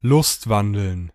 lustwandeln.